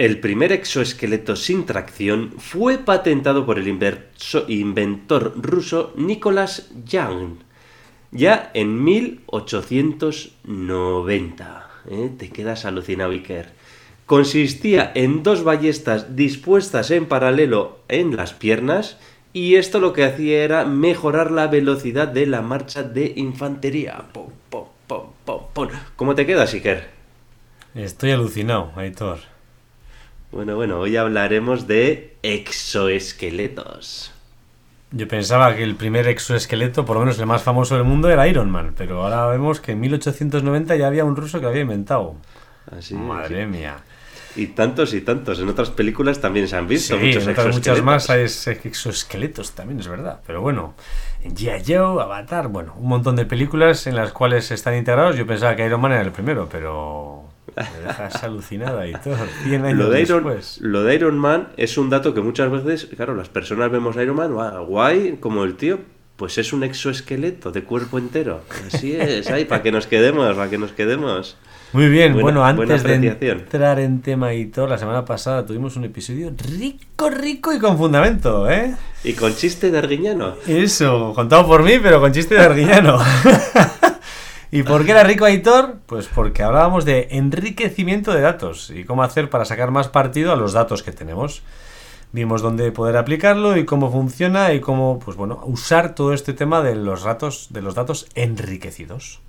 El primer exoesqueleto sin tracción fue patentado por el inventor ruso Nicholas Young ya en 1890. ¿eh? Te quedas alucinado, Iker. Consistía en dos ballestas dispuestas en paralelo en las piernas y esto lo que hacía era mejorar la velocidad de la marcha de infantería. ¿Cómo te quedas, Iker? Estoy alucinado, Aitor. Bueno, bueno, hoy hablaremos de exoesqueletos. Yo pensaba que el primer exoesqueleto, por lo menos el más famoso del mundo, era Iron Man, pero ahora vemos que en 1890 ya había un ruso que lo había inventado. Así es, Madre mía. Y tantos y tantos. En otras películas también se han visto Sí, muchos en otras muchas más hay ex- exoesqueletos también, es verdad. Pero bueno, en G.I. Joe, Avatar, bueno, un montón de películas en las cuales están integrados. Yo pensaba que Iron Man era el primero, pero me dejas alucinada y todo. 100 años Lo de, Iron, después. lo de Iron Man es un dato que muchas veces, claro, las personas vemos a Iron Man, "Guau, guay, como el tío, pues es un exoesqueleto de cuerpo entero. Así es, ahí, para que nos quedemos, para que nos quedemos. Muy bien, Buena- bueno, antes de entrar en tema y todo, la semana pasada tuvimos un episodio rico, rico y con fundamento, ¿eh? Y con chiste de Arguiñano. Eso, contado por mí, pero con chiste de arguiñano. ¿Y por qué era rico Aitor? Pues porque hablábamos de enriquecimiento de datos y cómo hacer para sacar más partido a los datos que tenemos. Vimos dónde poder aplicarlo y cómo funciona y cómo, pues bueno, usar todo este tema de los datos, de los datos enriquecidos.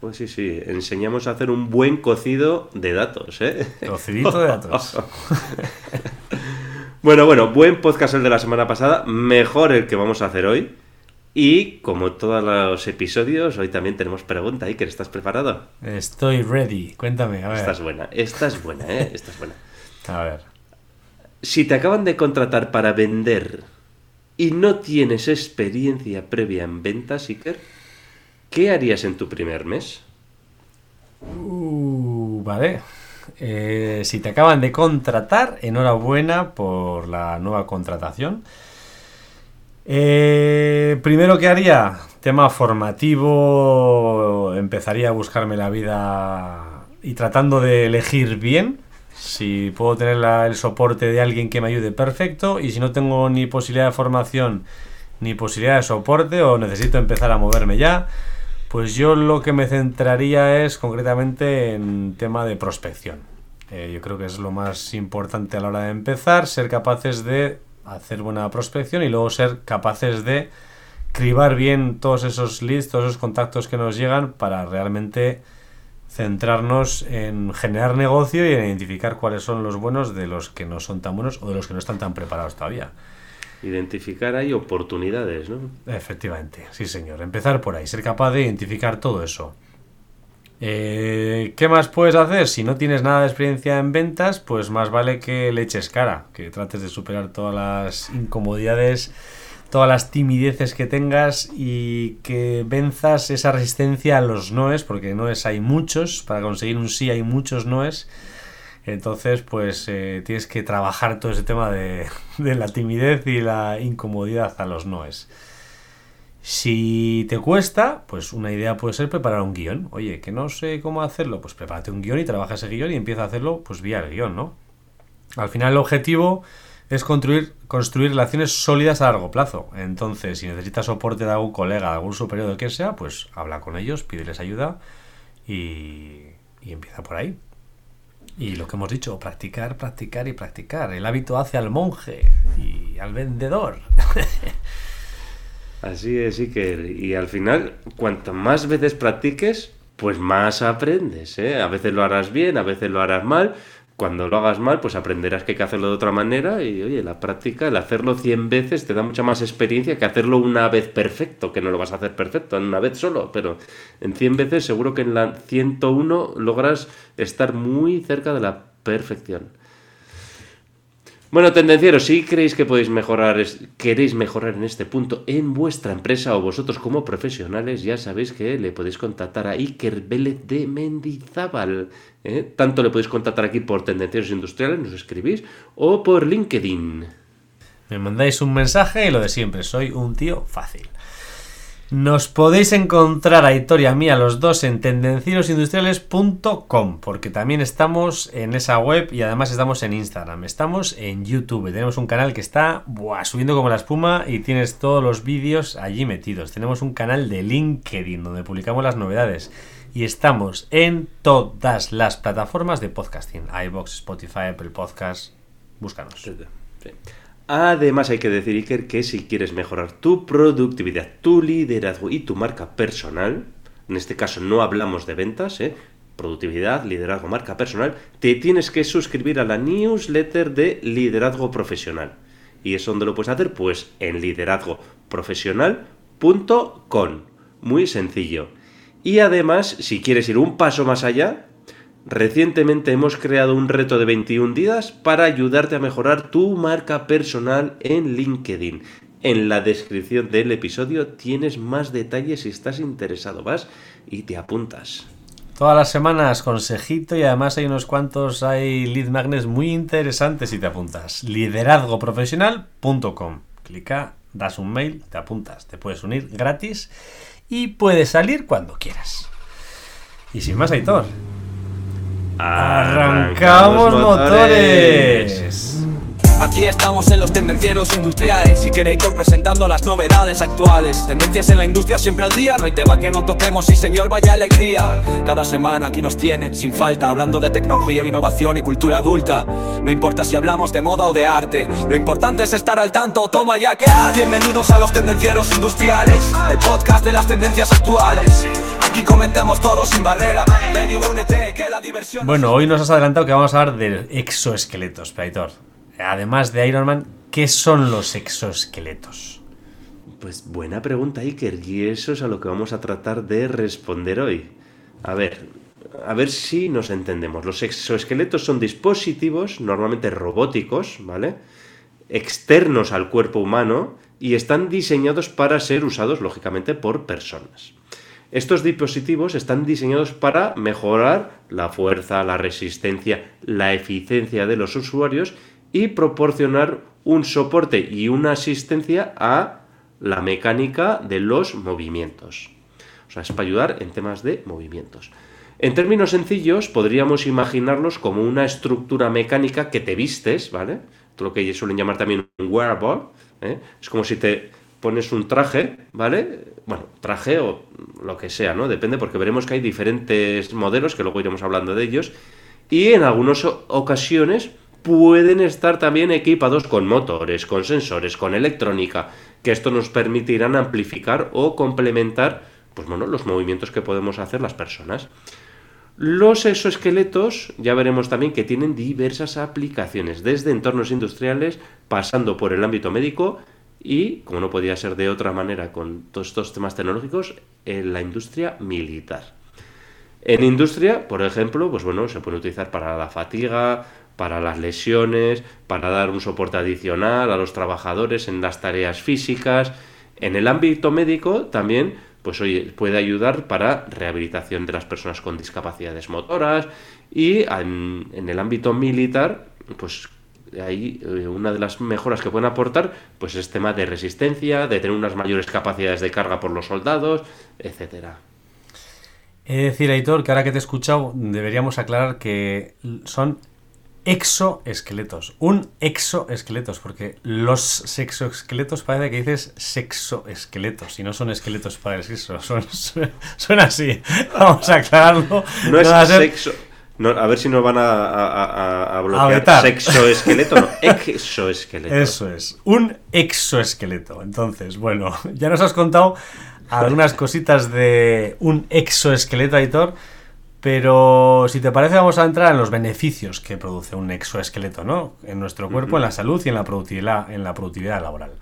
Pues sí, sí, enseñamos a hacer un buen cocido de datos, ¿eh? Cocidito de datos. Bueno, bueno, buen podcast el de la semana pasada, mejor el que vamos a hacer hoy. Y como todos los episodios, hoy también tenemos pregunta, Iker, ¿estás preparado? Estoy ready. Cuéntame, a ver. Esta es buena, esta es buena, ¿eh? Esta es buena. A ver. Si te acaban de contratar para vender y no tienes experiencia previa en ventas, Iker, ¿qué harías en tu primer mes? Uh, vale. Eh, si te acaban de contratar, enhorabuena por la nueva contratación. Eh, primero que haría, tema formativo, empezaría a buscarme la vida y tratando de elegir bien. Si puedo tener el soporte de alguien que me ayude, perfecto. Y si no tengo ni posibilidad de formación ni posibilidad de soporte o necesito empezar a moverme ya, pues yo lo que me centraría es concretamente en tema de prospección. Eh, yo creo que es lo más importante a la hora de empezar, ser capaces de hacer buena prospección y luego ser capaces de cribar bien todos esos leads, todos esos contactos que nos llegan para realmente centrarnos en generar negocio y en identificar cuáles son los buenos de los que no son tan buenos o de los que no están tan preparados todavía. Identificar ahí oportunidades, ¿no? Efectivamente, sí señor. Empezar por ahí, ser capaz de identificar todo eso. Eh, ¿Qué más puedes hacer? Si no tienes nada de experiencia en ventas, pues más vale que le eches cara, que trates de superar todas las incomodidades, todas las timideces que tengas y que venzas esa resistencia a los noes, porque noes hay muchos, para conseguir un sí hay muchos noes. Entonces, pues eh, tienes que trabajar todo ese tema de, de la timidez y la incomodidad a los noes. Si te cuesta, pues una idea puede ser preparar un guion. Oye, que no sé cómo hacerlo, pues prepárate un guion y trabaja ese guion y empieza a hacerlo pues vía el guion, ¿no? Al final el objetivo es construir, construir relaciones sólidas a largo plazo. Entonces, si necesitas soporte de algún colega, de algún superior, de que sea, pues habla con ellos, pídeles ayuda y, y empieza por ahí. Y lo que hemos dicho, practicar, practicar y practicar. El hábito hace al monje y al vendedor. Así es, Iker. Y al final, cuanto más veces practiques, pues más aprendes, ¿eh? A veces lo harás bien, a veces lo harás mal. Cuando lo hagas mal, pues aprenderás que hay que hacerlo de otra manera. Y oye, la práctica, el hacerlo 100 veces, te da mucha más experiencia que hacerlo una vez perfecto, que no lo vas a hacer perfecto en una vez solo. Pero en 100 veces, seguro que en la 101 logras estar muy cerca de la perfección. Bueno, tendencieros, si creéis que podéis mejorar, queréis mejorar en este punto en vuestra empresa o vosotros como profesionales, ya sabéis que le podéis contactar a Iker Vélez de Mendizábal. ¿eh? Tanto le podéis contactar aquí por Tendencieros Industriales, nos escribís, o por LinkedIn. Me mandáis un mensaje y lo de siempre, soy un tío fácil. Nos podéis encontrar a Hitor y a mí, a los dos, en tendencierosindustriales.com, porque también estamos en esa web y además estamos en Instagram. Estamos en YouTube. Tenemos un canal que está subiendo como la espuma y tienes todos los vídeos allí metidos. Tenemos un canal de LinkedIn donde publicamos las novedades. Y estamos en todas las plataformas de podcasting: iBox, Spotify, Apple Podcasts. Búscanos. Sí. Además hay que decir, Iker, que si quieres mejorar tu productividad, tu liderazgo y tu marca personal, en este caso no hablamos de ventas, ¿eh? productividad, liderazgo, marca personal, te tienes que suscribir a la newsletter de liderazgo profesional. ¿Y eso dónde lo puedes hacer? Pues en liderazgoprofesional.com. Muy sencillo. Y además, si quieres ir un paso más allá, Recientemente hemos creado un reto de 21 días para ayudarte a mejorar tu marca personal en LinkedIn. En la descripción del episodio tienes más detalles si estás interesado. Vas y te apuntas. Todas las semanas consejito y además hay unos cuantos, hay lead magnets muy interesantes si te apuntas. Liderazgoprofesional.com. Clica, das un mail, te apuntas. Te puedes unir gratis y puedes salir cuando quieras. Y sin más, Aitor, ¡Arrancamos motores! Aquí estamos en los tendencieros industriales y Creator presentando las novedades actuales. Tendencias en la industria siempre al día, no hay tema que no toquemos y señor vaya alegría. Cada semana aquí nos tienen sin falta hablando de tecnología, innovación y cultura adulta. No importa si hablamos de moda o de arte, lo importante es estar al tanto. Toma ya que bienvenidos a los tendencieros industriales, el podcast de las tendencias actuales. Aquí comentamos todo sin barrera. Ven y que la diversión. Bueno, hoy nos has adelantado que vamos a hablar de exoesqueletos, Praitor. Además de Iron Man, ¿qué son los exoesqueletos? Pues buena pregunta, Iker, y eso es a lo que vamos a tratar de responder hoy. A ver, a ver si nos entendemos. Los exoesqueletos son dispositivos normalmente robóticos, ¿vale? Externos al cuerpo humano y están diseñados para ser usados, lógicamente, por personas. Estos dispositivos están diseñados para mejorar la fuerza, la resistencia, la eficiencia de los usuarios y proporcionar un soporte y una asistencia a la mecánica de los movimientos. O sea, es para ayudar en temas de movimientos. En términos sencillos, podríamos imaginarlos como una estructura mecánica que te vistes, ¿vale? Lo que ellos suelen llamar también un wearable. ¿eh? Es como si te pones un traje, ¿vale? Bueno, traje o lo que sea, ¿no? Depende porque veremos que hay diferentes modelos, que luego iremos hablando de ellos. Y en algunas ocasiones pueden estar también equipados con motores, con sensores, con electrónica, que esto nos permitirán amplificar o complementar pues bueno, los movimientos que podemos hacer las personas. Los exoesqueletos ya veremos también que tienen diversas aplicaciones, desde entornos industriales, pasando por el ámbito médico y, como no podía ser de otra manera con todos estos temas tecnológicos, en la industria militar. En industria, por ejemplo, pues bueno, se puede utilizar para la fatiga, para las lesiones, para dar un soporte adicional a los trabajadores en las tareas físicas. En el ámbito médico también pues oye, puede ayudar para rehabilitación de las personas con discapacidades motoras y en, el ámbito militar, pues ahí eh, una de las mejoras que pueden aportar pues es tema de resistencia, de tener unas mayores capacidades de carga por los soldados, etcétera. Es decir, Aitor, que ahora que te he escuchado, deberíamos aclarar que son exoesqueletos. Un exoesqueletos, porque los sexoesqueletos parece que dices sexoesqueletos y no son esqueletos para el sexo. Son, son, así. Vamos a aclararlo. No, es sexo. a ver si nos van a, a, bloquear. Sexoesqueleto, no, exoesqueleto. Eso es, un exoesqueleto. Entonces, bueno, ya nos has contado algunas cositas de un exoesqueleto, editor pero si te parece, vamos a entrar en los beneficios que produce un exoesqueleto, ¿no? En nuestro cuerpo, en la salud y en la productividad, en la productividad laboral.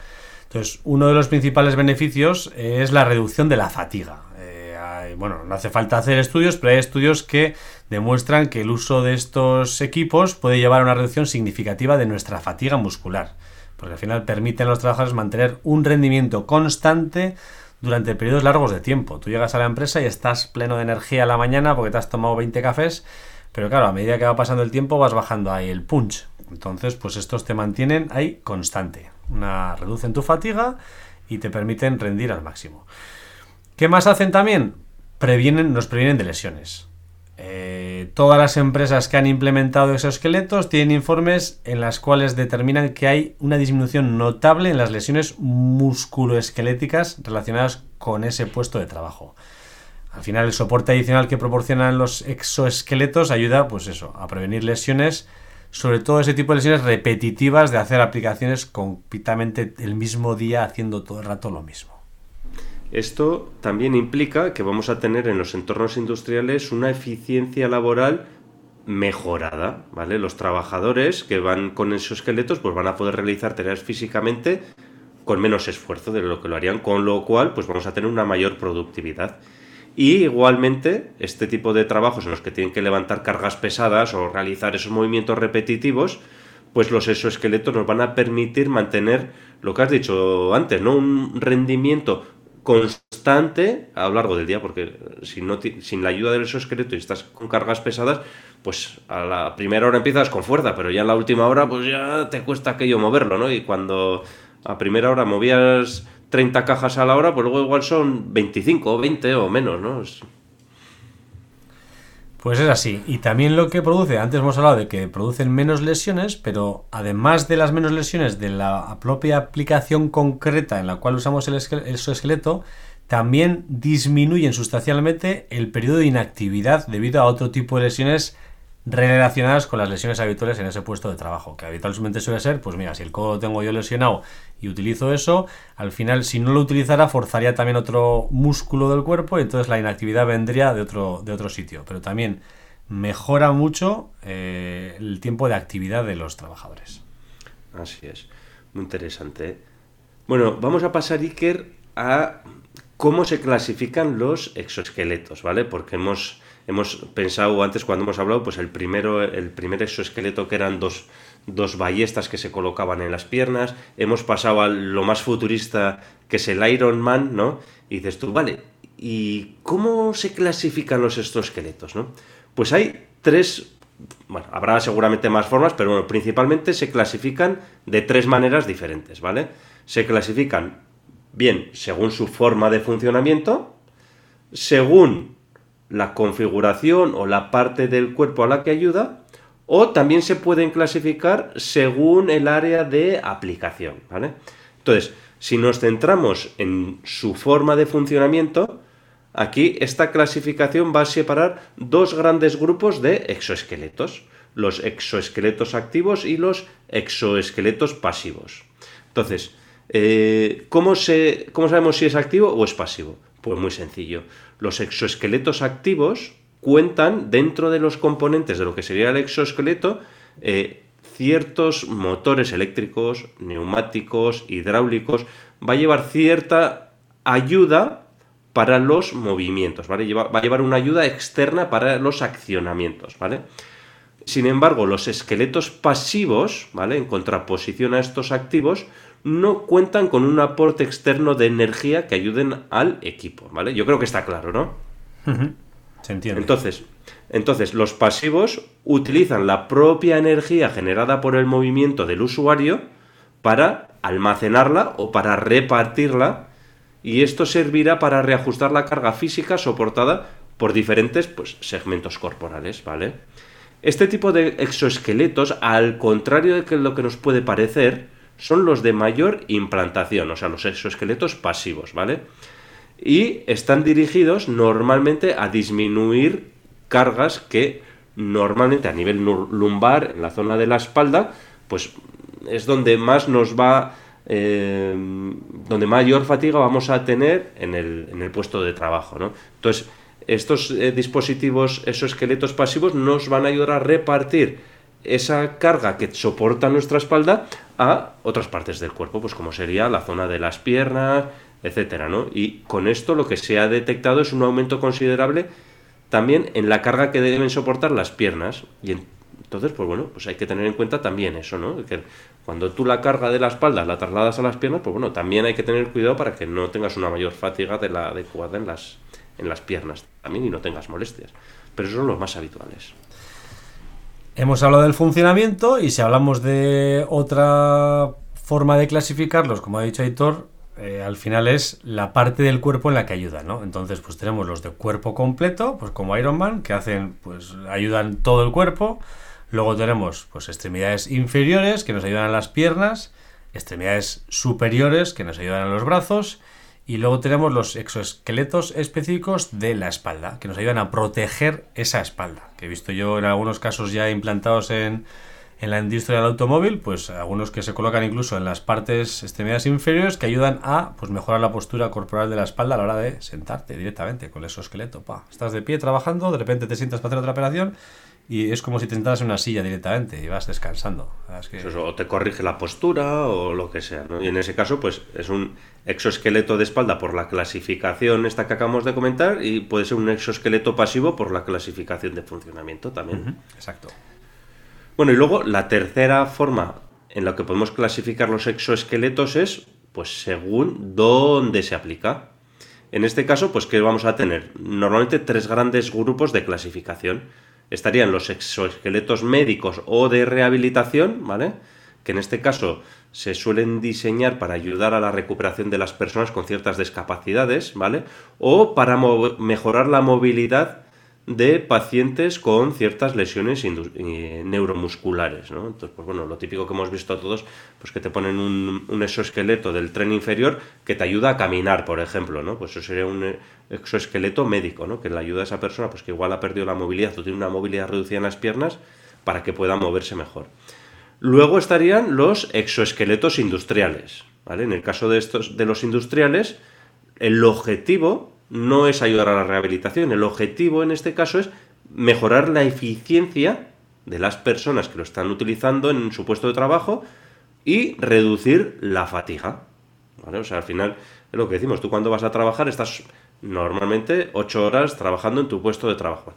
Entonces, uno de los principales beneficios es la reducción de la fatiga. Eh, bueno, no hace falta hacer estudios, pero hay estudios que demuestran que el uso de estos equipos puede llevar a una reducción significativa de nuestra fatiga muscular, porque al final permiten a los trabajadores mantener un rendimiento constante durante periodos largos de tiempo. Tú llegas a la empresa y estás pleno de energía a la mañana porque te has tomado 20 cafés, pero claro, a medida que va pasando el tiempo vas bajando ahí el punch. Entonces, pues estos te mantienen ahí constante. Una reducen tu fatiga y te permiten rendir al máximo. ¿Qué más hacen también? Previenen, nos previenen de lesiones. Eh, todas las empresas que han implementado exoesqueletos tienen informes en las cuales determinan que hay una disminución notable en las lesiones musculoesqueléticas relacionadas con ese puesto de trabajo. Al final el soporte adicional que proporcionan los exoesqueletos ayuda pues eso, a prevenir lesiones, sobre todo ese tipo de lesiones repetitivas de hacer aplicaciones completamente el mismo día haciendo todo el rato lo mismo. Esto también implica que vamos a tener en los entornos industriales una eficiencia laboral mejorada, ¿vale? Los trabajadores que van con esos esqueletos pues van a poder realizar tareas físicamente con menos esfuerzo de lo que lo harían, con lo cual pues vamos a tener una mayor productividad. Y igualmente, este tipo de trabajos en los que tienen que levantar cargas pesadas o realizar esos movimientos repetitivos, pues los exoesqueletos nos van a permitir mantener lo que has dicho antes, ¿no? Un rendimiento constante a lo largo del día, porque si no, sin la ayuda del exoesqueleto y estás con cargas pesadas, pues a la primera hora empiezas con fuerza, pero ya en la última hora pues ya te cuesta aquello moverlo, ¿no? Y cuando a primera hora movías 30 cajas a la hora, pues luego igual son 25 o 20 o menos, ¿no? Pues es así. Y también lo que produce, antes hemos hablado de que producen menos lesiones, pero además de las menos lesiones de la propia aplicación concreta en la cual usamos el exoesqueleto, también disminuyen sustancialmente el periodo de inactividad debido a otro tipo de lesiones relacionadas con las lesiones habituales en ese puesto de trabajo, que habitualmente suele ser, pues mira, si el codo lo tengo yo lesionado y utilizo eso, al final si no lo utilizara forzaría también otro músculo del cuerpo y entonces la inactividad vendría de otro, de otro sitio, pero también mejora mucho eh, el tiempo de actividad de los trabajadores. Así es, muy interesante. Bueno, vamos a pasar, Iker, a cómo se clasifican los exoesqueletos, ¿vale? Porque hemos hemos pensado antes cuando hemos hablado, pues el primero, el primer exoesqueleto que eran dos, dos ballestas que se colocaban en las piernas, hemos pasado a lo más futurista que es el Iron Man, ¿no? Y dices tú, vale, ¿y cómo se clasifican los exoesqueletos? Pues hay tres, bueno, habrá seguramente más formas, pero bueno, principalmente se clasifican de tres maneras diferentes, ¿vale? Se clasifican bien según su forma de funcionamiento, según la configuración o la parte del cuerpo a la que ayuda, o también se pueden clasificar según el área de aplicación, ¿vale? Entonces, si nos centramos en su forma de funcionamiento, aquí esta clasificación va a separar dos grandes grupos de exoesqueletos, los exoesqueletos activos y los exoesqueletos pasivos. Entonces, eh, ¿cómo, se, ¿cómo sabemos si es activo o es pasivo? Pues muy sencillo. Los exoesqueletos activos cuentan dentro de los componentes de lo que sería el exoesqueleto eh, ciertos motores eléctricos, neumáticos, hidráulicos. Va a llevar cierta ayuda para los movimientos, ¿vale? va a llevar una ayuda externa para los accionamientos. Sin embargo, los esqueletos pasivos, ¿vale? En contraposición a estos activos, no cuentan con un aporte externo de energía que ayuden al equipo, ¿vale? Yo creo que está claro, ¿no? Se entiende. Entonces, entonces, los pasivos utilizan la propia energía generada por el movimiento del usuario para almacenarla o para repartirla y esto servirá para reajustar la carga física soportada por diferentes pues, segmentos corporales, ¿vale? Este tipo de exoesqueletos, al contrario de lo que nos puede parecer, son los de mayor implantación, o sea, los exoesqueletos pasivos, ¿vale? Y están dirigidos normalmente a disminuir cargas que normalmente a nivel lumbar, en la zona de la espalda, pues es donde más nos va, eh, donde mayor fatiga vamos a tener en el, en el puesto de trabajo, ¿no? Entonces, estos eh, dispositivos, esos esqueletos pasivos, nos van a ayudar a repartir esa carga que soporta nuestra espalda a otras partes del cuerpo, pues como sería la zona de las piernas, etcétera, ¿no? Y con esto lo que se ha detectado es un aumento considerable también en la carga que deben soportar las piernas. Y entonces, pues bueno, pues hay que tener en cuenta también eso, ¿no? Que cuando tú la carga de la espalda la trasladas a las piernas, pues bueno, también hay que tener cuidado para que no tengas una mayor fatiga de la adecuada en las, en las piernas también y no tengas molestias. Pero esos son los más habituales. Hemos hablado del funcionamiento y si hablamos de otra forma de clasificarlos, como ha dicho Aitor, eh, al final es la parte del cuerpo en la que ayudan, ¿no? Entonces, pues tenemos los de cuerpo completo, pues como Iron Man, que hacen, pues ayudan todo el cuerpo. Luego tenemos, pues extremidades inferiores, que nos ayudan a las piernas. Extremidades superiores, que nos ayudan a los brazos. Y luego tenemos los exoesqueletos específicos de la espalda, que nos ayudan a proteger esa espalda, que he visto yo en algunos casos ya implantados en, en la industria del automóvil, pues algunos que se colocan incluso en las partes extremidades inferiores que ayudan a pues, mejorar la postura corporal de la espalda a la hora de sentarte directamente con el exoesqueleto. Pa. Estás de pie trabajando, de repente te sientas para hacer otra operación y es como si te sentaras en una silla directamente y vas descansando. o te corrige la postura o lo que sea. Y en ese caso, pues es un exoesqueleto de espalda por la clasificación esta que acabamos de comentar y puede ser un exoesqueleto pasivo por la clasificación de funcionamiento también. Exacto. Bueno, y luego la tercera forma en la que podemos clasificar los exoesqueletos es pues según dónde se aplica. En este caso, pues que vamos a tener normalmente tres grandes grupos de clasificación estarían los exoesqueletos médicos o de rehabilitación, ¿vale? Que en este caso se suelen diseñar para ayudar a la recuperación de las personas con ciertas discapacidades, ¿vale? O para mejorar la movilidad de pacientes con ciertas lesiones eh, neuromusculares, ¿no? Entonces, pues bueno, lo típico que hemos visto todos, pues que te ponen un, exoesqueleto del tren inferior que te ayuda a caminar, por ejemplo, ¿no? Pues eso sería un eh, exoesqueleto médico, ¿no? Que le ayuda a esa persona, pues que igual ha perdido la movilidad o tiene una movilidad reducida en las piernas para que pueda moverse mejor. Luego estarían los exoesqueletos industriales. En el caso de estos, de los industriales, el objetivo no es ayudar a la rehabilitación. El objetivo en este caso es mejorar la eficiencia de las personas que lo están utilizando en su puesto de trabajo y reducir la fatiga. O sea, al final es lo que decimos, tú cuando vas a trabajar estás normalmente 8 horas trabajando en tu puesto de trabajo.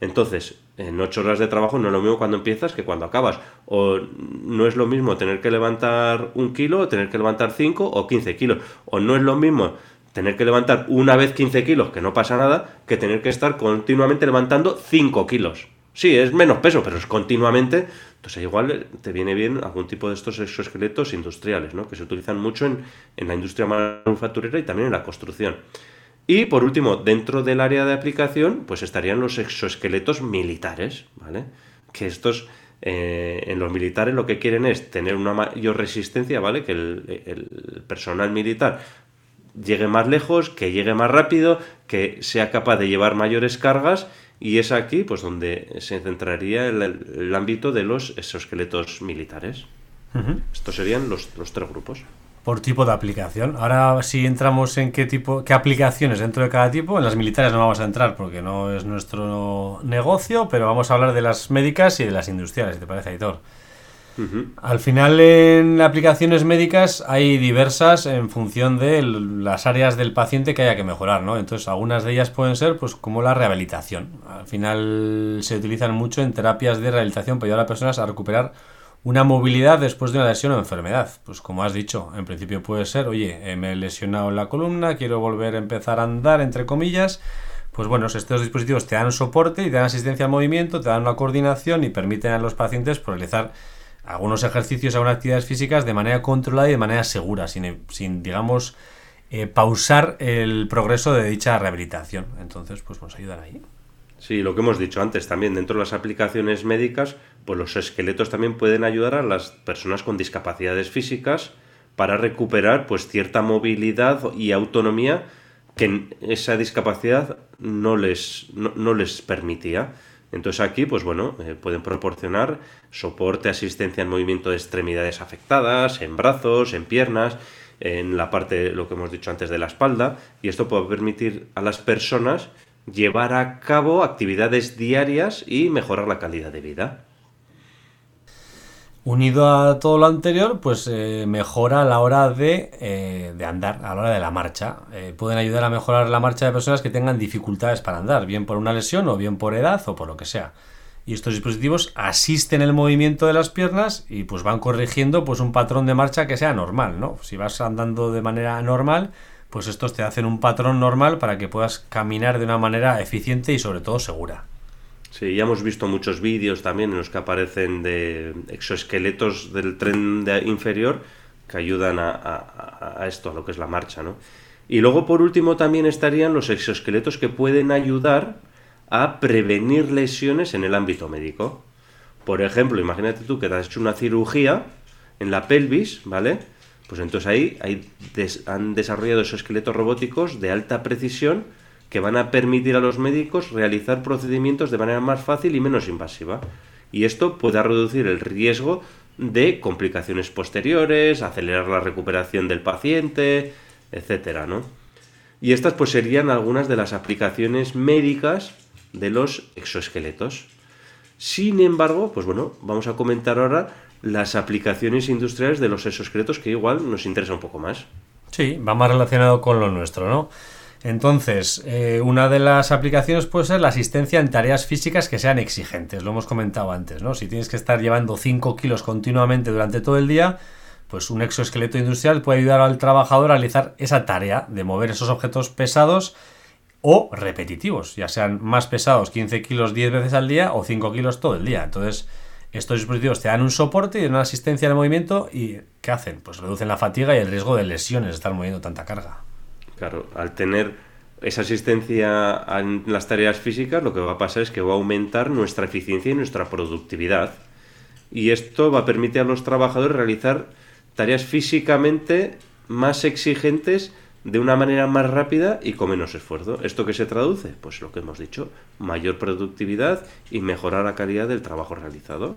Entonces, en 8 horas de trabajo no es lo mismo cuando empiezas que cuando acabas. O no es lo mismo tener que levantar un kilo, o tener que levantar 5 o 15 kilos. O no es lo mismo tener que levantar una vez 15 kilos, que no pasa nada, que tener que estar continuamente levantando 5 kilos. Sí, es menos peso, pero es continuamente. Entonces, igual te viene bien algún tipo de estos exoesqueletos industriales, ¿no? que se utilizan mucho en, en la industria manufacturera y también en la construcción. Y por último, dentro del área de aplicación, pues estarían los exoesqueletos militares, ¿vale? Que estos eh, en los militares lo que quieren es tener una mayor resistencia, ¿vale? Que el, personal militar llegue más lejos, que llegue más rápido, que sea capaz de llevar mayores cargas y es aquí pues donde se centraría el, ámbito de los exoesqueletos militares. Estos serían los, los, tres grupos. Por tipo de aplicación. Ahora si entramos en qué tipo, qué aplicaciones dentro de cada tipo, en las militares no vamos a entrar porque no es nuestro negocio, pero vamos a hablar de las médicas y de las industriales, ¿te parece, Al final en aplicaciones médicas hay diversas en función de las áreas del paciente que haya que mejorar, ¿no? Entonces algunas de ellas pueden ser pues como la rehabilitación. Al final se utilizan mucho en terapias de rehabilitación para ayudar a personas a recuperar una movilidad después de una lesión o enfermedad. Pues como has dicho, en principio puede ser, oye, me he lesionado la columna, quiero volver a empezar a andar, entre comillas. Pues bueno, estos dispositivos te dan soporte y te dan asistencia al movimiento, te dan una coordinación y permiten a los pacientes realizar algunos ejercicios, algunas actividades físicas de manera controlada y de manera segura, sin, sin digamos, eh, pausar el progreso de dicha rehabilitación. Entonces, pues nos ayudan ahí. Sí, lo que hemos dicho antes también, dentro de las aplicaciones médicas, pues los esqueletos también pueden ayudar a las personas con discapacidades físicas para recuperar pues cierta movilidad y autonomía que esa discapacidad no les, no les permitía. Entonces aquí, pues bueno, eh, pueden proporcionar soporte, asistencia en movimiento de extremidades afectadas, en brazos, en piernas, en la parte, lo que hemos dicho antes, de la espalda, y esto puede permitir a las personas llevar a cabo actividades diarias y mejorar la calidad de vida. Unido a todo lo anterior, pues eh, mejora a la hora de, eh, de, andar, a la hora de la marcha. Eh, pueden ayudar a mejorar la marcha de personas que tengan dificultades para andar, bien por una lesión o bien por edad o por lo que sea. Y estos dispositivos asisten el movimiento de las piernas y pues van corrigiendo pues un patrón de marcha que sea normal, ¿no? Si vas andando de manera normal, pues estos te hacen un patrón normal para que puedas caminar de una manera eficiente y sobre todo segura. Sí, ya hemos visto muchos vídeos también en los que aparecen de exoesqueletos del tren inferior que ayudan a, a, esto, a lo que es la marcha, ¿no? Y luego, por último, también estarían los exoesqueletos que pueden ayudar a prevenir lesiones en el ámbito médico. Por ejemplo, imagínate tú que te has hecho una cirugía en la pelvis, ¿vale? Pues entonces ahí han desarrollado esos esqueletos robóticos de alta precisión que van a permitir a los médicos realizar procedimientos de manera más fácil y menos invasiva. Y esto puede reducir el riesgo de complicaciones posteriores, acelerar la recuperación del paciente, etcétera, ¿no? Y estas pues serían algunas de las aplicaciones médicas de los exoesqueletos. Sin embargo, pues bueno, vamos a comentar ahora las aplicaciones industriales de los exoesqueletos que igual nos interesa un poco más. Sí, va más relacionado con lo nuestro, ¿no? Entonces, eh, una de las aplicaciones puede ser la asistencia en tareas físicas que sean exigentes, lo hemos comentado antes, ¿no? Si tienes que estar llevando 5 kilos continuamente durante todo el día, pues un exoesqueleto industrial puede ayudar al trabajador a realizar esa tarea de mover esos objetos pesados o repetitivos, ya sean más pesados 15 kilos 10 veces al día o 5 kilos todo el día. Entonces, estos dispositivos te dan un soporte y una asistencia de movimiento y ¿qué hacen? Pues reducen la fatiga y el riesgo de lesiones de estar moviendo tanta carga. Claro, al tener esa asistencia en las tareas físicas, lo que va a pasar es que va a aumentar nuestra eficiencia y nuestra productividad. Y esto va a permitir a los trabajadores realizar tareas físicamente más exigentes de una manera más rápida y con menos esfuerzo. ¿Esto qué se traduce? Pues lo que hemos dicho, mayor productividad y mejorar la calidad del trabajo realizado.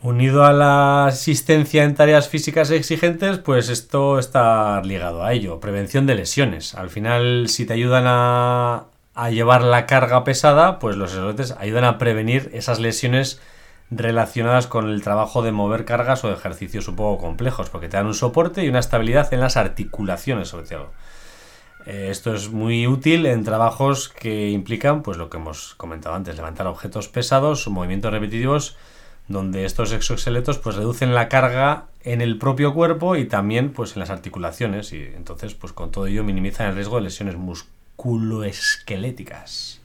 Unido a la asistencia en tareas físicas exigentes, pues esto está ligado a ello. Prevención de lesiones. Al final, si te ayudan a, llevar la carga pesada, pues los exoesqueletos ayudan a prevenir esas lesiones relacionadas con el trabajo de mover cargas o ejercicios un poco complejos, porque te dan un soporte y una estabilidad en las articulaciones, sobre todo. Eh, esto es muy útil en trabajos que implican, pues lo que hemos comentado antes, levantar objetos pesados movimientos repetitivos donde estos exoesqueletos pues reducen la carga en el propio cuerpo y también pues en las articulaciones y entonces pues con todo ello minimizan el riesgo de lesiones musculoesqueléticas.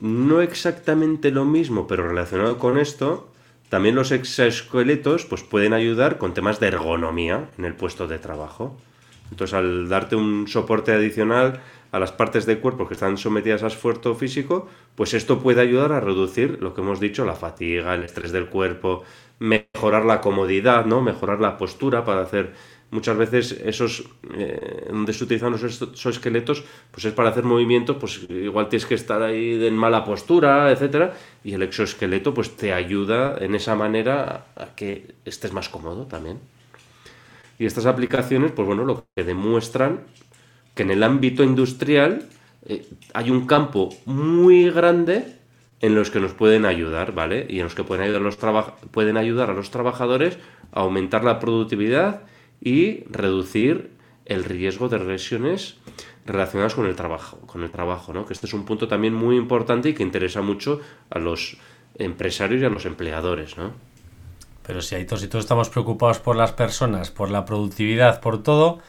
No exactamente lo mismo, pero relacionado con esto, también los exoesqueletos pues pueden ayudar con temas de ergonomía en el puesto de trabajo. Entonces, al darte un soporte adicional a las partes del cuerpo que están sometidas a esfuerzo físico, pues esto puede ayudar a reducir lo que hemos dicho, la fatiga, el estrés del cuerpo, mejorar la comodidad, ¿no? Mejorar la postura para hacer muchas veces esos eh, donde se utilizan los exoesqueletos pues es para hacer movimientos pues igual tienes que estar ahí en mala postura etcétera y el exoesqueleto pues te ayuda en esa manera a que estés más cómodo también y estas aplicaciones pues bueno lo que demuestran que en el ámbito industrial eh, hay un campo muy grande en los que nos pueden ayudar, ¿vale? Y en los que pueden ayudar, los pueden ayudar a los trabajadores a aumentar la productividad y reducir el riesgo de lesiones relacionadas con el trabajo, con el trabajo, ¿no? Que este es un punto también muy importante y que interesa mucho a los empresarios y a los empleadores, ¿no? Pero si hay todos y todos estamos preocupados por las personas, por la productividad, por todo,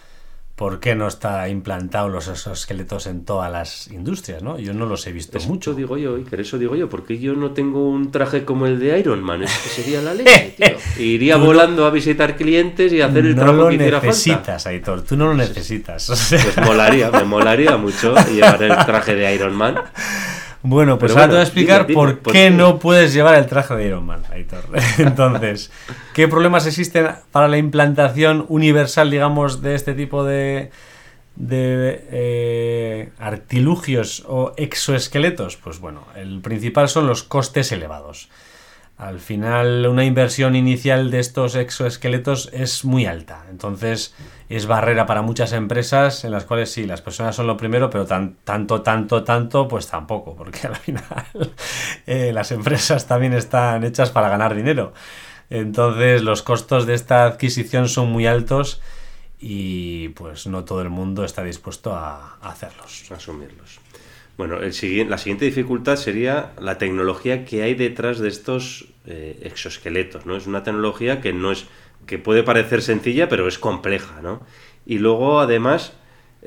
¿por qué no está implantado los esqueletos en todas las industrias? ¿no? Yo no los he visto mucho. digo yo, Iker, eso digo yo, porque yo no tengo un traje como el de Iron Man, eso sería la leche, tío. Iría volando a visitar clientes y hacer el trabajo que hiciera falta. No lo necesitas, Aitor, tú no lo necesitas. Pues molaría, me molaría mucho llevar el traje de Iron Man. Bueno, pues ahora te voy a explicar por, qué no puedes llevar el traje de Iron Man, Aitor. Entonces, ¿qué problemas existen para la implantación universal, digamos, de este tipo de, de eh, artilugios o exoesqueletos? Pues bueno, el principal son los costes elevados. Al final, una inversión inicial de estos exoesqueletos es muy alta. Entonces, es barrera para muchas empresas en las cuales sí, las personas son lo primero, pero tan, tanto, tanto, tanto, pues tampoco, porque al final eh, las empresas también están hechas para ganar dinero. Entonces, los costos de esta adquisición son muy altos y pues no todo el mundo está dispuesto a, hacerlos. A asumirlos. Bueno, el la siguiente dificultad sería la tecnología que hay detrás de estos eh, exoesqueletos, ¿no? Es una tecnología que no es que puede parecer sencilla, pero es compleja, ¿no? Y luego, además,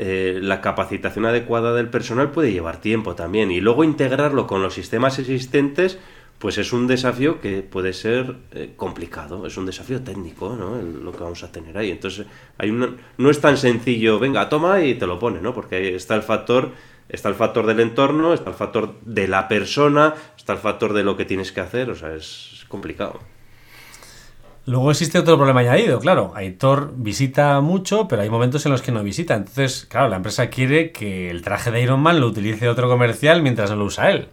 eh, la capacitación adecuada del personal puede llevar tiempo también. Y luego integrarlo con los sistemas existentes, pues es un desafío que puede ser eh, complicado, es un desafío técnico, ¿no? Lo que vamos a tener ahí. Entonces, hay una, no es tan sencillo, venga, toma y te lo pone, ¿no? Porque está el factor, está el factor del entorno, está el factor de la persona, está el factor de lo que tienes que hacer, o sea, es complicado. Luego existe otro problema añadido, claro. Aitor visita mucho, pero hay momentos en los que no visita. Entonces, claro, la empresa quiere que el traje de Iron Man lo utilice otro comercial mientras no lo usa él.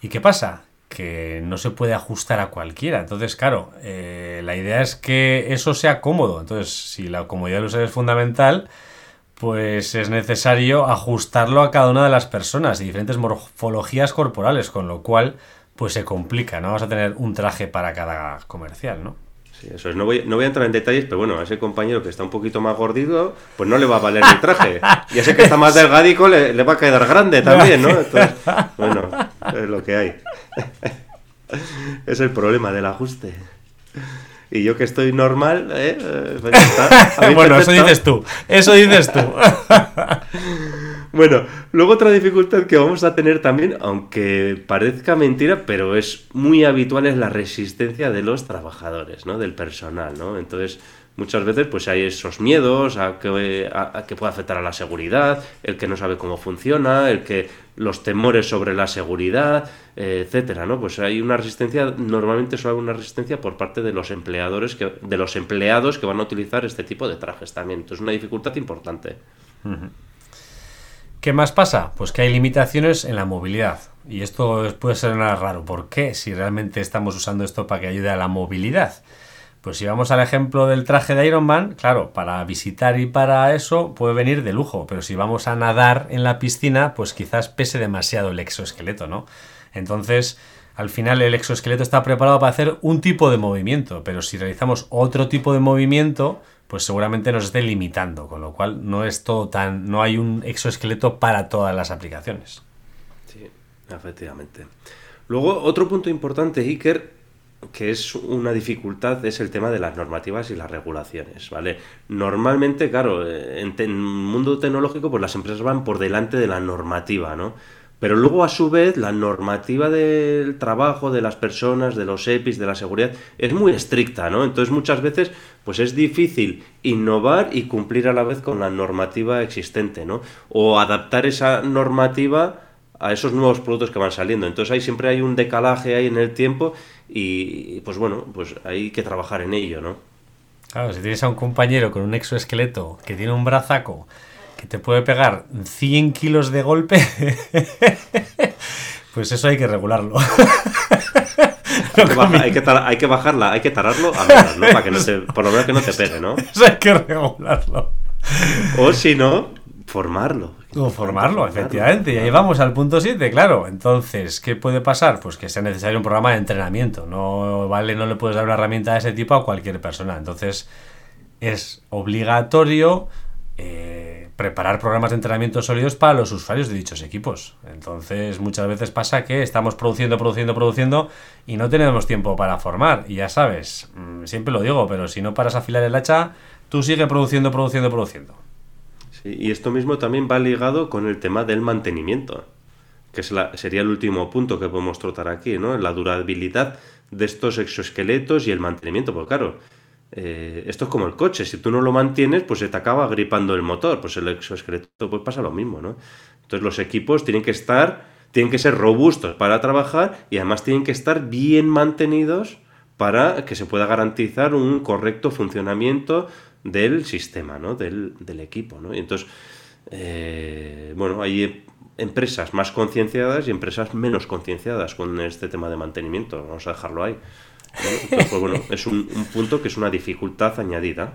¿Y qué pasa? Que no se puede ajustar a cualquiera. Entonces, claro, eh, la idea es que eso sea cómodo. Entonces, si la comodidad del usuario es fundamental, pues es necesario ajustarlo a cada una de las personas y diferentes morfologías corporales, con lo cual, pues se complica, ¿no? Vamos a tener un traje para cada comercial, ¿no? Sí, eso es. No voy, no voy a entrar en detalles, pero bueno, a ese compañero que está un poquito más gordito, pues no le va a valer el traje. Y a ese que está más delgadico le, le va a quedar grande también, ¿no? Entonces, bueno, es lo que hay. Es el problema del ajuste. Y yo que estoy normal, ¿eh? Pues está. Bueno, eso dices tú. Eso dices tú. Bueno, luego otra dificultad que vamos a tener también, aunque parezca mentira, pero es muy habitual, es la resistencia de los trabajadores, ¿no? Del personal, ¿no? Entonces, muchas veces pues hay esos miedos a que, a, que pueda afectar a la seguridad, el que no sabe cómo funciona, el que los temores sobre la seguridad, etcétera, ¿no? Pues hay una resistencia, normalmente suele haber una resistencia por parte de los empleadores, que, de los empleados que van a utilizar este tipo de trajes también. Entonces, una dificultad importante. ¿Qué más pasa? Pues que hay limitaciones en la movilidad. Y esto puede ser nada raro. ¿Por qué? Si realmente estamos usando esto para que ayude a la movilidad. Pues si vamos al ejemplo del traje de Iron Man, claro, para visitar y para eso puede venir de lujo, pero si vamos a nadar en la piscina, pues quizás pese demasiado el exoesqueleto, ¿no? Entonces, al final el exoesqueleto está preparado para hacer un tipo de movimiento, pero si realizamos otro tipo de movimiento, pues seguramente nos esté limitando, con lo cual no es todo tan, no hay un exoesqueleto para todas las aplicaciones. Sí, efectivamente. Luego, otro punto importante, Iker, que es una dificultad, es el tema de las normativas y las regulaciones, ¿vale? Normalmente, claro, eh, en, en mundo tecnológico, pues las empresas van por delante de la normativa, ¿no? Pero luego, a su vez, la normativa del trabajo, de las personas, de los EPIs, de la seguridad, es muy estricta, ¿no? Entonces, muchas veces, pues es difícil innovar y cumplir a la vez con la normativa existente, ¿no? O adaptar esa normativa a esos nuevos productos que van saliendo. Entonces ahí siempre hay un decalaje ahí en el tiempo y pues bueno, pues hay que trabajar en ello, ¿no? Claro, si tienes a un compañero con un exoesqueleto que tiene un brazaco que te puede pegar 100 kilos de golpe, pues eso hay que regularlo. Hay que, baja- hay que tar- hay que bajarla, hay que tararlo a menos, ¿no? Para que no te, por lo menos que no te pegue, ¿no? Eso hay que regularlo. O si no, formarlo. O formarlo, efectivamente. Y ahí vamos al punto 7, claro. Entonces, ¿qué puede pasar? Pues que sea necesario un programa de entrenamiento. No vale, no le puedes dar una herramienta de ese tipo a cualquier persona. Entonces, es obligatorio eh, preparar programas de entrenamiento sólidos para los usuarios de dichos equipos. Entonces, muchas veces pasa que estamos produciendo, produciendo, produciendo y no tenemos tiempo para formar. Y ya sabes, mm, siempre lo digo, pero si no paras a afilar el hacha, tú sigue produciendo, produciendo, produciendo. Sí, y esto mismo también va ligado con el tema del mantenimiento, que es la- sería el último punto que podemos tratar aquí, ¿no? La durabilidad de estos exoesqueletos y el mantenimiento, porque claro, eh, esto es como el coche, si tú no lo mantienes, pues se te acaba gripando el motor, pues el exoesqueleto pues pasa lo mismo, ¿no? Entonces los equipos tienen que estar, tienen que ser robustos para trabajar y además tienen que estar bien mantenidos para que se pueda garantizar un correcto funcionamiento del sistema, ¿no? del, del equipo. ¿no? Y entonces, eh, bueno, hay empresas más concienciadas y empresas menos concienciadas con este tema de mantenimiento. Vamos a dejarlo ahí. ¿No? Entonces, pues bueno, es un, un punto que es una dificultad añadida.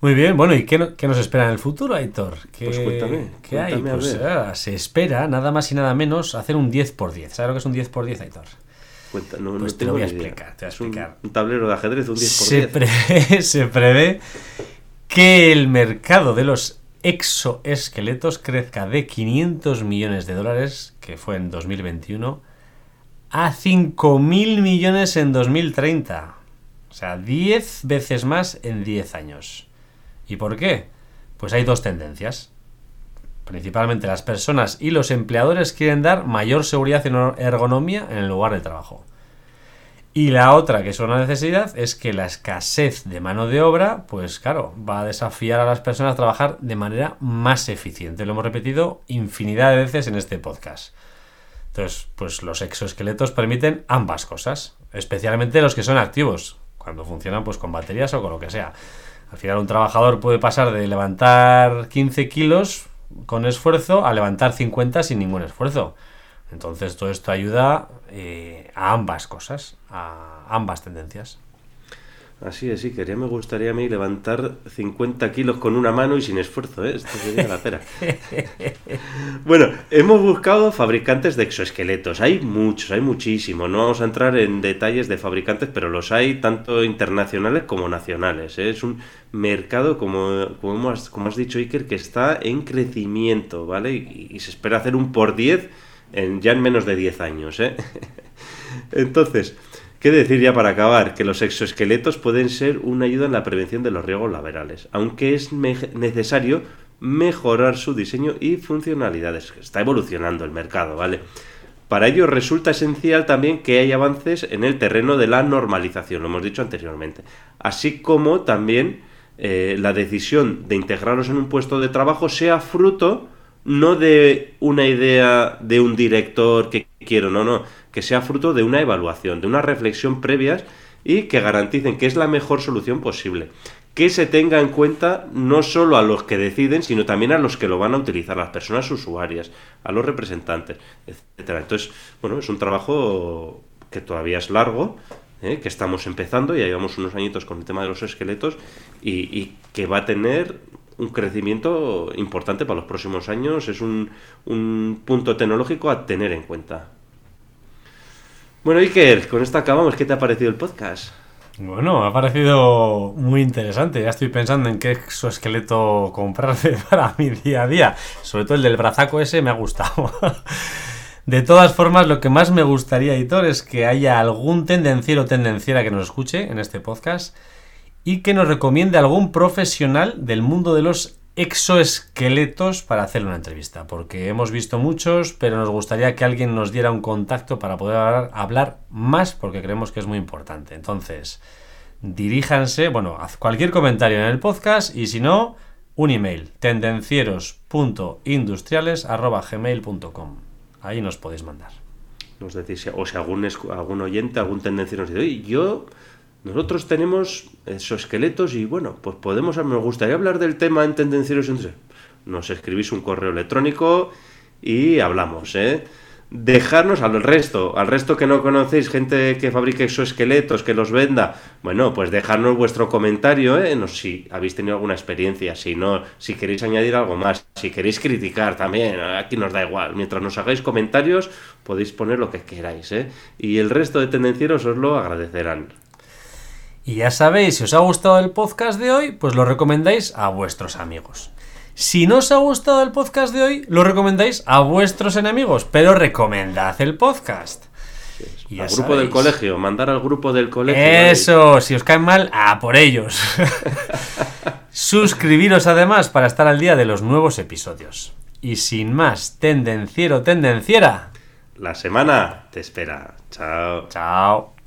Muy bien, bueno, ¿y qué, no- qué nos espera en el futuro, Aitor? ¿Qué, Pues cuéntame, ¿qué hay? cuéntame a Pues ah, se espera nada más y nada menos hacer un 10 por 10 ¿Sabes lo que es un 10 por 10 Aitor? Cuenta, no, no Pues te lo voy a explicar, te voy a Es un- explicar. Un, tablero de ajedrez un 10 por Se 10. prevé, se prevé que el mercado de los exoesqueletos crezca de 500 millones de dólares, que fue en 2021, a 5.000 millones en 2030. O sea, 10 veces más en 10 años. ¿Y por qué? Pues hay dos tendencias. principalmente las personas y los empleadores quieren dar mayor seguridad y ergonomía en el lugar de trabajo. Y la otra, que es una necesidad, es que la escasez de mano de obra, pues claro, va a desafiar a las personas a trabajar de manera más eficiente. Lo hemos repetido infinidad de veces en este podcast. Entonces, pues los exoesqueletos permiten ambas cosas, especialmente los que son activos, cuando funcionan pues con baterías o con lo que sea. Al final un trabajador puede pasar de levantar 15 kilos con esfuerzo a levantar 50 sin ningún esfuerzo. Entonces todo esto ayuda eh, a ambas cosas, a ambas tendencias. Así es, sí, quería, me gustaría a mí levantar 50 kilos con una mano y sin esfuerzo, ¿eh? Esto sería la cera. bueno, hemos buscado fabricantes de exoesqueletos. Hay muchos, hay muchísimos. No vamos a entrar en detalles de fabricantes, pero los hay tanto internacionales como nacionales. ¿eh? Es un mercado, como, como, has dicho, Iker, que está en crecimiento, ¿vale? Y, se espera hacer un por 10 en, ya en menos de 10 años, ¿eh? Entonces... ¿Qué decir ya para acabar? Que los exoesqueletos pueden ser una ayuda en la prevención de los riesgos laborales, aunque es necesario mejorar su diseño y funcionalidades. Está evolucionando el mercado, ¿vale? Para ello resulta esencial también que haya avances en el terreno de la normalización, lo hemos dicho anteriormente, así como también eh, la decisión de integrarlos en un puesto de trabajo sea fruto no de una idea de un director que quiero, no, no, que sea fruto de una evaluación, de una reflexión previas y que garanticen que es la mejor solución posible. Que se tenga en cuenta no solo a los que deciden, sino también a los que lo van a utilizar, las personas usuarias, a los representantes, etcétera. Entonces, bueno, es un trabajo que todavía es largo, ¿eh? que estamos empezando, ya llevamos unos añitos con el tema de los esqueletos y, y que va a tener un crecimiento importante para los próximos años, es un, un punto tecnológico a tener en cuenta. Bueno, Iker, con esto acabamos. ¿Qué te ha parecido el podcast? Bueno, ha parecido muy interesante. Ya estoy pensando en qué exoesqueleto comprarme para mi día a día. Sobre todo el del brazaco ese me ha gustado. De todas formas, lo que más me gustaría, editor, es que haya algún tendenciero o tendenciera que nos escuche en este podcast y que nos recomiende algún profesional del mundo de los exoesqueletos para hacer una entrevista, porque hemos visto muchos, pero nos gustaría que alguien nos diera un contacto para poder hablar, más, porque creemos que es muy importante. Entonces, diríjanse, bueno, haz cualquier comentario en el podcast y si no, un email, tendencieros.industriales.gmail.com. Ahí nos podéis mandar. Nos decís, o si algún, algún oyente, algún tendenciero nos dice, yo nosotros tenemos esos esqueletos y bueno, pues podemos, me gustaría hablar del tema en Tendencieros. Nos escribís un correo electrónico y hablamos, ¿eh? Dejarnos al resto, al resto que no conocéis, gente que fabrique exoesqueletos, que los venda, bueno, pues dejarnos vuestro comentario, ¿eh? Si habéis tenido alguna experiencia, si no, si queréis añadir algo más, si queréis criticar también, aquí nos da igual. Mientras nos hagáis comentarios, podéis poner lo que queráis, ¿eh? Y el resto de tendencieros os lo agradecerán. Y ya sabéis, si os ha gustado el podcast de hoy, pues lo recomendáis a vuestros amigos. Si no os ha gustado el podcast de hoy, lo recomendáis a vuestros enemigos, pero recomendad el podcast. Y al grupo del colegio, mandar al grupo del colegio. Eso, si os caen mal, a por ellos. Suscribiros además para estar al día de los nuevos episodios. Y sin más, tendenciero, tendenciera. La semana te espera. Chao. Chao.